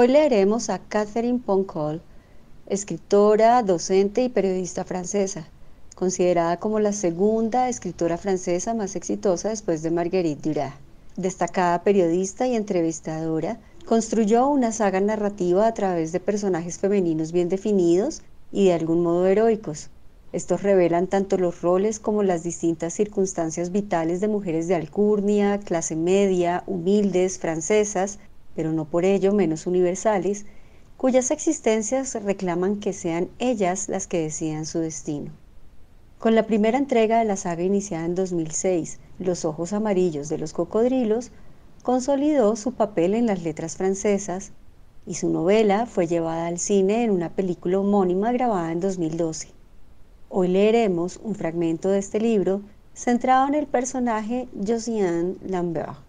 Hoy leeremos a Catherine Poncol, escritora, docente y periodista francesa, considerada como la segunda escritora francesa más exitosa después de Marguerite Duras. Destacada periodista y entrevistadora, construyó una saga narrativa a través de personajes femeninos bien definidos y de algún modo heroicos. Estos revelan tanto los roles como las distintas circunstancias vitales de mujeres de alcurnia, clase media, humildes, francesas, pero no por ello menos universales, cuyas existencias reclaman que sean ellas las que decidan su destino. Con la primera entrega de la saga iniciada en 2006, Los ojos amarillos de los cocodrilos, consolidó su papel en las letras francesas y su novela fue llevada al cine en una película homónima grabada en 2012. Hoy leeremos un fragmento de este libro centrado en el personaje Josiane Lambert.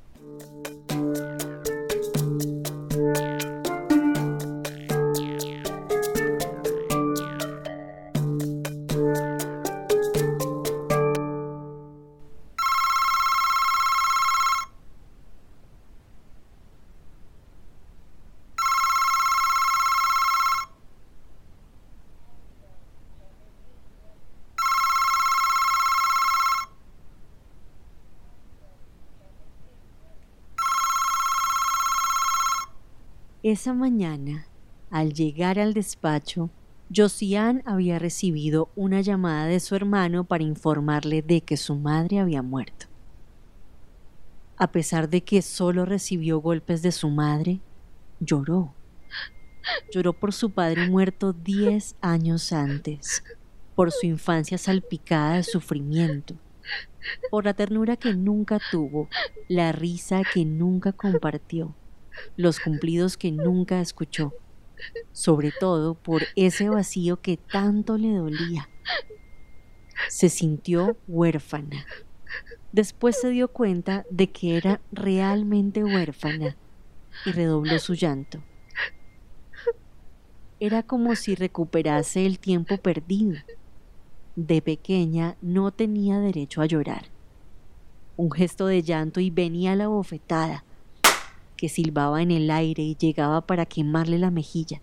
Esa mañana, al llegar al despacho, Josiane había recibido una llamada de su hermano para informarle de que su madre había muerto. A pesar de que solo recibió golpes de su madre, lloró. Lloró por su padre muerto diez años antes, por su infancia salpicada de sufrimiento, por la ternura que nunca tuvo, la risa que nunca compartió los cumplidos que nunca escuchó, sobre todo por ese vacío que tanto le dolía. Se sintió huérfana. Después se dio cuenta de que era realmente huérfana y redobló su llanto. Era como si recuperase el tiempo perdido. De pequeña no tenía derecho a llorar. Un gesto de llanto y venía la bofetada que silbaba en el aire y llegaba para quemarle la mejilla.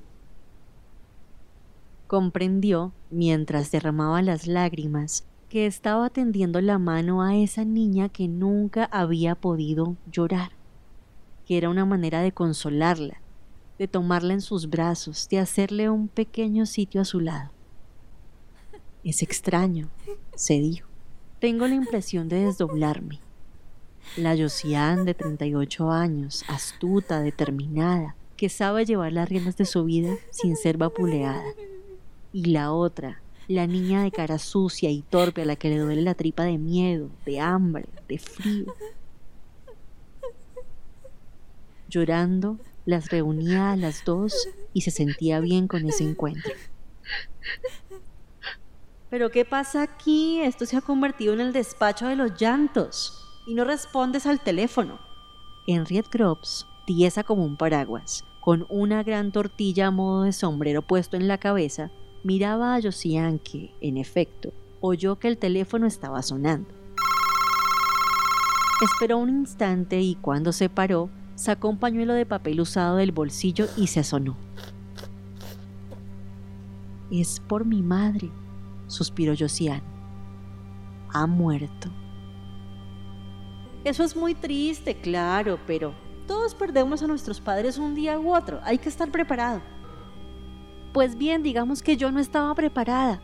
Comprendió, mientras derramaba las lágrimas, que estaba tendiendo la mano a esa niña que nunca había podido llorar, que era una manera de consolarla, de tomarla en sus brazos, de hacerle un pequeño sitio a su lado. Es extraño, se dijo. Tengo la impresión de desdoblarme, la Josiane de 38 años, astuta, determinada, que sabe llevar las riendas de su vida sin ser vapuleada. Y la otra, la niña de cara sucia y torpe a la que le duele la tripa de miedo, de hambre, de frío. Llorando, las reunía a las dos y se sentía bien con ese encuentro. Pero ¿qué pasa aquí? Esto se ha convertido en el despacho de los llantos y no respondes al teléfono. Henriette Groves, tiesa como un paraguas, con una gran tortilla a modo de sombrero puesto en la cabeza, miraba a Josiane que, en efecto, oyó que el teléfono estaba sonando. Esperó un instante y cuando se paró, sacó un pañuelo de papel usado del bolsillo y se asonó. Es por mi madre, suspiró Josiane. Ha muerto. Eso es muy triste, claro, pero todos perdemos a nuestros padres un día u otro. Hay que estar preparado. Pues bien, digamos que yo no estaba preparada.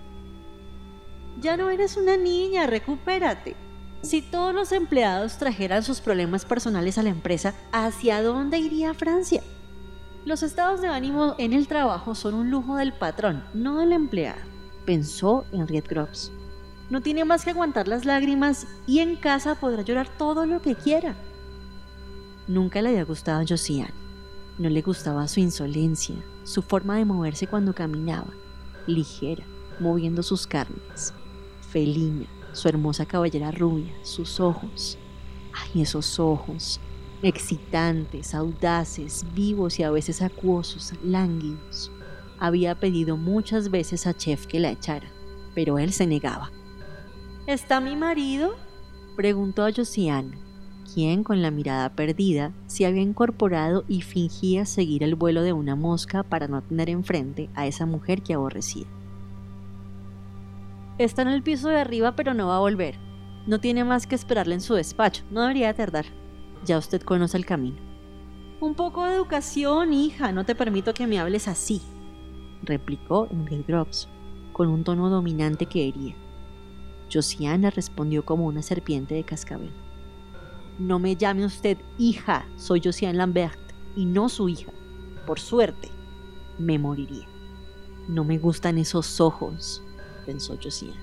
Ya no eres una niña, recupérate. Si todos los empleados trajeran sus problemas personales a la empresa, ¿hacia dónde iría Francia? Los estados de ánimo en el trabajo son un lujo del patrón, no del empleado, pensó Henriette Groves. No tiene más que aguantar las lágrimas y en casa podrá llorar todo lo que quiera. Nunca le había gustado a Josiane. No le gustaba su insolencia, su forma de moverse cuando caminaba, ligera, moviendo sus carnes, felina, su hermosa cabellera rubia, sus ojos. Ay, esos ojos, excitantes, audaces, vivos y a veces acuosos, lánguidos. Había pedido muchas veces a Chef que la echara, pero él se negaba. ¿Está mi marido? preguntó a Josiane, quien con la mirada perdida se había incorporado y fingía seguir el vuelo de una mosca para no tener enfrente a esa mujer que aborrecía. Está en el piso de arriba, pero no va a volver. No tiene más que esperarle en su despacho. No debería tardar. Ya usted conoce el camino. Un poco de educación, hija. No te permito que me hables así, replicó Ingrid Groves, con un tono dominante que hería. Josiana respondió como una serpiente de cascabel. No me llame usted hija, soy Josiane Lambert y no su hija. Por suerte, me moriría. No me gustan esos ojos, pensó Josiane.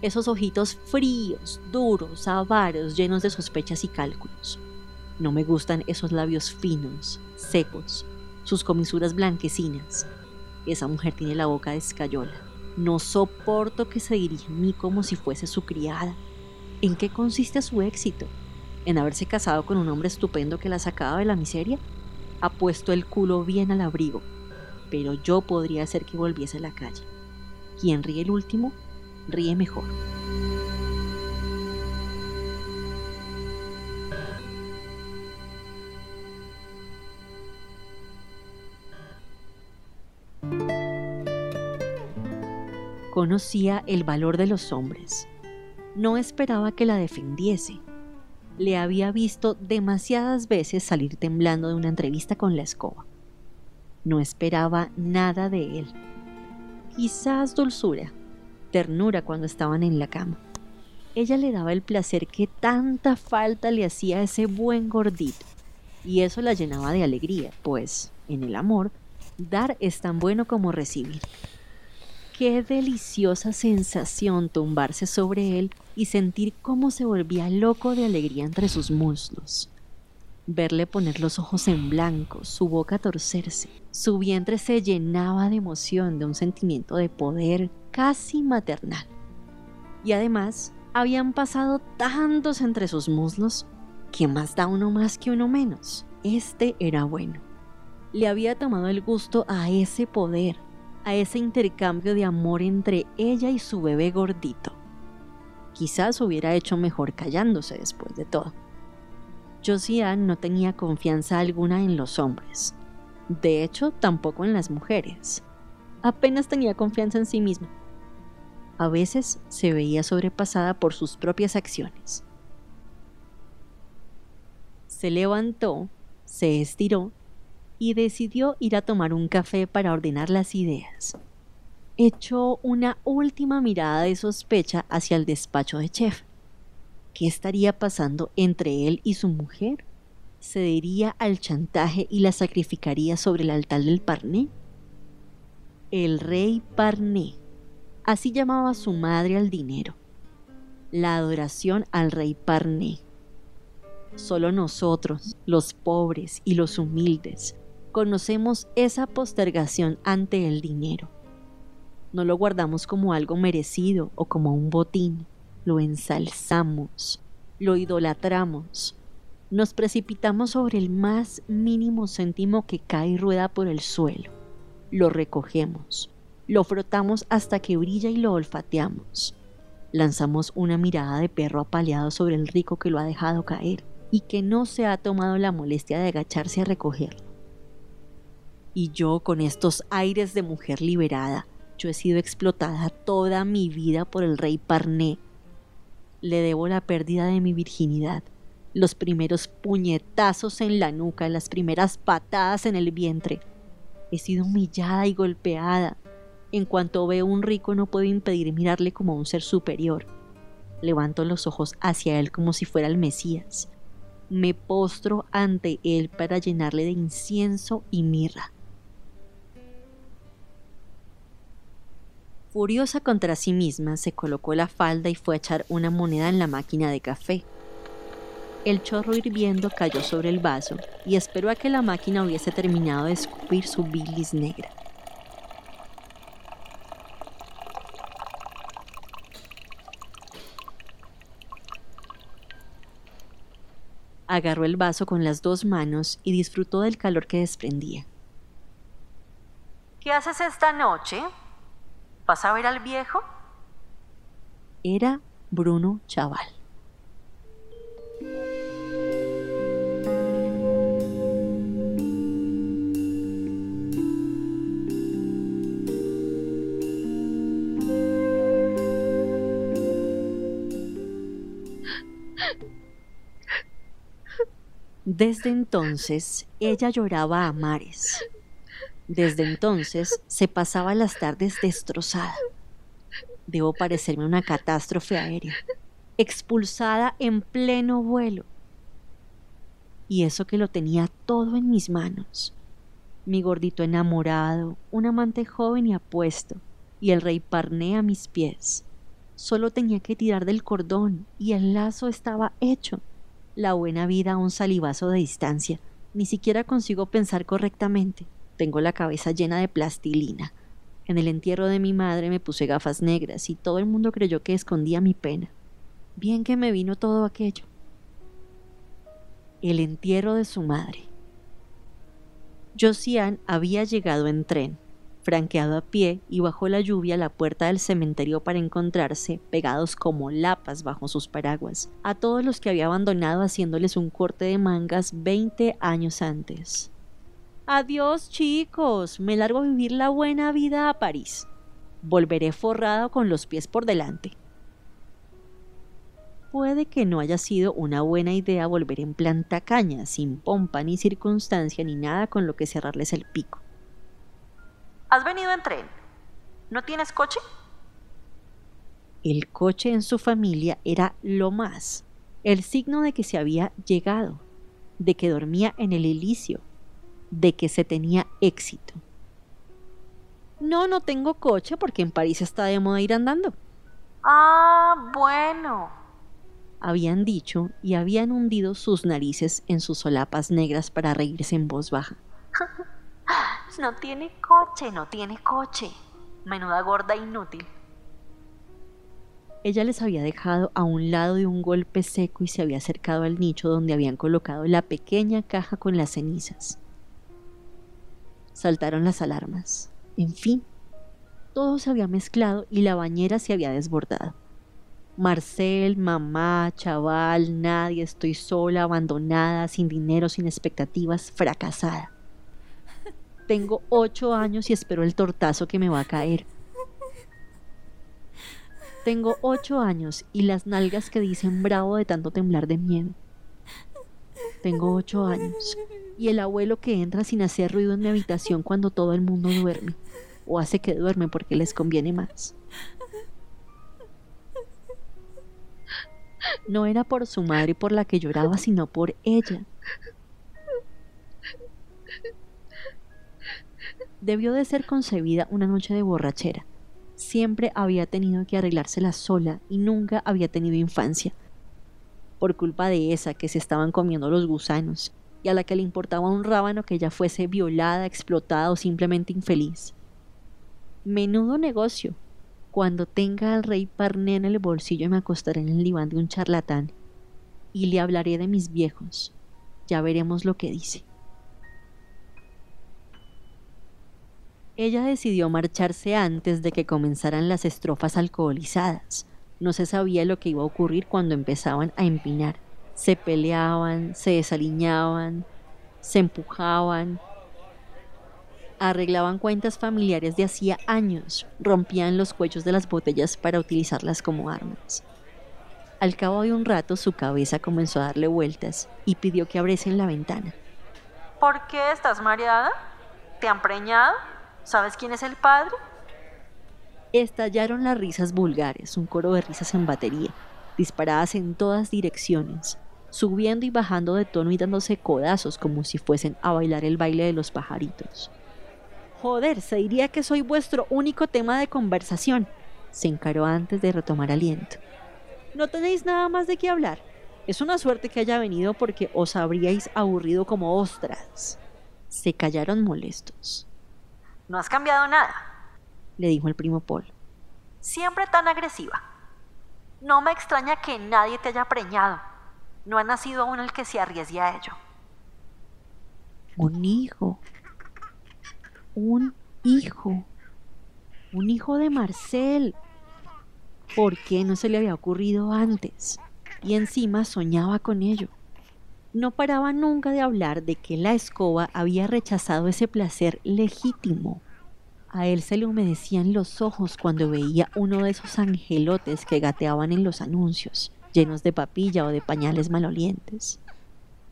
Esos ojitos fríos, duros, avaros, llenos de sospechas y cálculos. No me gustan esos labios finos, secos, sus comisuras blanquecinas. Esa mujer tiene la boca de escayola. No soporto que se dirija a mí como si fuese su criada. ¿En qué consiste su éxito? ¿En haberse casado con un hombre estupendo que la sacaba de la miseria? Ha puesto el culo bien al abrigo, pero yo podría hacer que volviese a la calle. Quien ríe el último, ríe mejor. Conocía el valor de los hombres. No esperaba que la defendiese. Le había visto demasiadas veces salir temblando de una entrevista con la escoba. No esperaba nada de él quizás dulzura, ternura cuando estaban en la cama. Ella le daba el placer que tanta falta le hacía a ese buen gordito, y eso la llenaba de alegría, pues, en el amor, dar es tan bueno como recibir. Qué deliciosa sensación tumbarse sobre él y sentir cómo se volvía loco de alegría entre sus muslos verle poner los ojos en blanco, su boca torcerse. Su vientre se llenaba de emoción, de un sentimiento de poder casi maternal. Y además, habían pasado tantos entre sus muslos que más da uno más que uno menos. Este era bueno. Le había tomado el gusto a ese poder, a ese intercambio de amor entre ella y su bebé gordito. Quizás hubiera hecho mejor callándose después de todo. Josiane no tenía confianza alguna en los hombres. De hecho, tampoco en las mujeres. Apenas tenía confianza en sí misma. A veces se veía sobrepasada por sus propias acciones. Se levantó, se estiró y decidió ir a tomar un café para ordenar las ideas. Echó una última mirada de sospecha hacia el despacho de Chef. ¿Qué estaría pasando entre él y su mujer? ¿Cedería al chantaje y la sacrificaría sobre el altar del Parné? El rey Parné, así llamaba su madre al dinero. La adoración al rey Parné. Solo nosotros, los pobres y los humildes, conocemos esa postergación ante el dinero. No lo guardamos como algo merecido o como un botín lo ensalzamos, lo idolatramos, nos precipitamos sobre el más mínimo céntimo que cae y rueda por el suelo, lo recogemos, lo frotamos hasta que brilla y lo olfateamos. Lanzamos una mirada de perro apaleado sobre el rico que lo ha dejado caer y que no se ha tomado la molestia de agacharse a recogerlo. Y yo con estos aires de mujer liberada, yo he sido explotada toda mi vida por el rey Parné, le debo la pérdida de mi virginidad, los primeros puñetazos en la nuca, las primeras patadas en el vientre. He sido humillada y golpeada. En cuanto veo un rico no puedo impedir mirarle como un ser superior. Levanto los ojos hacia él como si fuera el Mesías. Me postro ante él para llenarle de incienso y mirra. Furiosa contra sí misma, se colocó la falda y fue a echar una moneda en la máquina de café. El chorro hirviendo cayó sobre el vaso y esperó a que la máquina hubiese terminado de escupir su bilis negra. Agarró el vaso con las dos manos y disfrutó del calor que desprendía. ¿Qué haces esta noche? ¿Vas a ver al viejo? Era Bruno Chaval. Desde entonces, ella lloraba a mares. Desde entonces, se pasaba las tardes destrozada. Debo parecerme una catástrofe aérea, expulsada en pleno vuelo. Y eso que lo tenía todo en mis manos. Mi gordito enamorado, un amante joven y apuesto, y el rey Parné a mis pies. Solo tenía que tirar del cordón y el lazo estaba hecho la buena vida a un salivazo de distancia. Ni siquiera consigo pensar correctamente. Tengo la cabeza llena de plastilina. En el entierro de mi madre me puse gafas negras y todo el mundo creyó que escondía mi pena. Bien que me vino todo aquello. El entierro de su madre. Josiane había llegado en tren franqueado a pie y bajo la lluvia a la puerta del cementerio para encontrarse, pegados como lapas bajo sus paraguas, a todos los que había abandonado haciéndoles un corte de mangas 20 años antes. Adiós chicos, me largo a vivir la buena vida a París. Volveré forrado con los pies por delante. Puede que no haya sido una buena idea volver en planta caña, sin pompa ni circunstancia ni nada con lo que cerrarles el pico ¿Has venido en tren? ¿No tienes coche? El coche en su familia era lo más, el signo de que se había llegado, de que dormía en el elicio, de que se tenía éxito. No, no tengo coche porque en París está de moda ir andando. Ah, bueno. Habían dicho y habían hundido sus narices en sus solapas negras para reírse en voz baja. No tiene coche, no tiene coche. Menuda gorda inútil. Ella les había dejado a un lado de un golpe seco y se había acercado al nicho donde habían colocado la pequeña caja con las cenizas. Saltaron las alarmas. En fin, todo se había mezclado y la bañera se había desbordado. Marcel, mamá, chaval, nadie, estoy sola, abandonada, sin dinero, sin expectativas, fracasada. Tengo ocho años y espero el tortazo que me va a caer. Tengo ocho años y las nalgas que dicen bravo de tanto temblar de miedo. Tengo ocho años y el abuelo que entra sin hacer ruido en mi habitación cuando todo el mundo duerme o hace que duerme porque les conviene más. No era por su madre por la que lloraba, sino por ella. debió de ser concebida una noche de borrachera. Siempre había tenido que arreglársela sola y nunca había tenido infancia. Por culpa de esa que se estaban comiendo los gusanos y a la que le importaba un rábano que ella fuese violada, explotada o simplemente infeliz. Menudo negocio. Cuando tenga al rey Parné en el bolsillo me acostaré en el diván de un charlatán y le hablaré de mis viejos. Ya veremos lo que dice. Ella decidió marcharse antes de que comenzaran las estrofas alcoholizadas. No se sabía lo que iba a ocurrir cuando empezaban a empinar. Se peleaban, se desaliñaban, se empujaban, arreglaban cuentas familiares de hacía años, rompían los cuellos de las botellas para utilizarlas como armas. Al cabo de un rato su cabeza comenzó a darle vueltas y pidió que abriesen la ventana. ¿Por qué estás mareada? ¿Te han preñado? ¿Sabes quién es el padre? Estallaron las risas vulgares, un coro de risas en batería, disparadas en todas direcciones, subiendo y bajando de tono y dándose codazos como si fuesen a bailar el baile de los pajaritos. Joder, se diría que soy vuestro único tema de conversación, se encaró antes de retomar aliento. No tenéis nada más de qué hablar. Es una suerte que haya venido porque os habríais aburrido como ostras. Se callaron molestos. No has cambiado nada, le dijo el primo Paul. Siempre tan agresiva. No me extraña que nadie te haya preñado. No ha nacido aún el que se arriesgue a ello. Un hijo. Un hijo. Un hijo de Marcel. ¿Por qué no se le había ocurrido antes? Y encima soñaba con ello. No paraba nunca de hablar de que la escoba había rechazado ese placer legítimo. A él se le humedecían los ojos cuando veía uno de esos angelotes que gateaban en los anuncios, llenos de papilla o de pañales malolientes.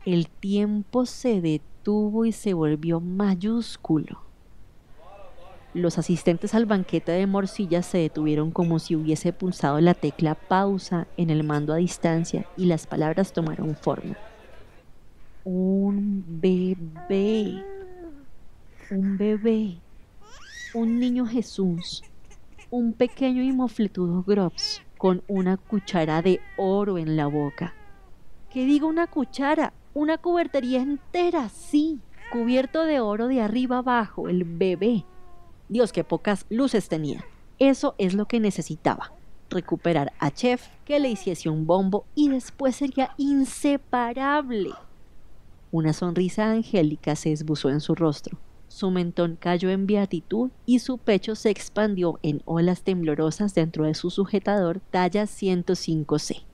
El tiempo se detuvo y se volvió mayúsculo. Los asistentes al banquete de morcillas se detuvieron como si hubiese pulsado la tecla pausa en el mando a distancia y las palabras tomaron forma. Un bebé. Un bebé. Un niño Jesús. Un pequeño y mofletudo Grops con una cuchara de oro en la boca. ¿Qué digo una cuchara? Una cubertería entera, sí, cubierto de oro de arriba abajo, el bebé Dios, qué pocas luces tenía. Eso es lo que necesitaba. Recuperar a Chef, que le hiciese un bombo y después sería inseparable. Una sonrisa angélica se esbozó en su rostro. Su mentón cayó en beatitud y su pecho se expandió en olas temblorosas dentro de su sujetador talla 105C.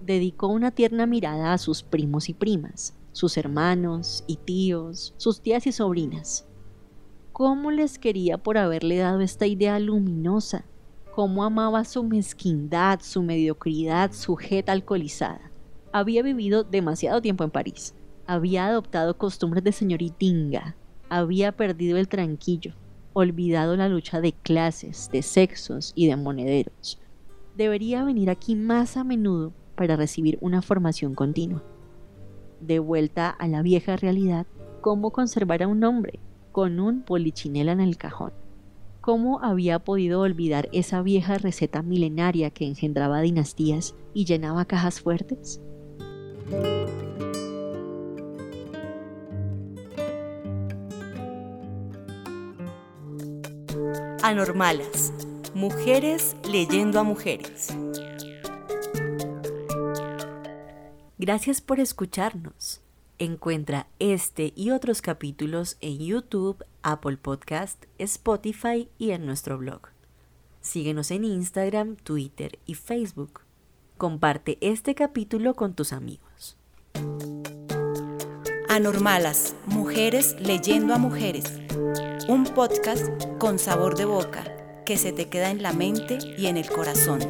Dedicó una tierna mirada a sus primos y primas, sus hermanos y tíos, sus tías y sobrinas, cómo les quería por haberle dado esta idea luminosa, cómo amaba su mezquindad, su mediocridad, su jeta alcoholizada. Había vivido demasiado tiempo en París, había adoptado costumbres de señoritinga, había perdido el tranquillo, olvidado la lucha de clases, de sexos y de monederos. Debería venir aquí más a menudo para recibir una formación continua. De vuelta a la vieja realidad, ¿cómo conservar a un hombre? con un polichinela en el cajón. ¿Cómo había podido olvidar esa vieja receta milenaria que engendraba dinastías y llenaba cajas fuertes? Anormalas. Mujeres leyendo a mujeres. Gracias por escucharnos. Encuentra este y otros capítulos en YouTube, Apple Podcast, Spotify y en nuestro blog. Síguenos en Instagram, Twitter y Facebook. Comparte este capítulo con tus amigos. Anormalas, mujeres leyendo a mujeres. Un podcast con sabor de boca que se te queda en la mente y en el corazón.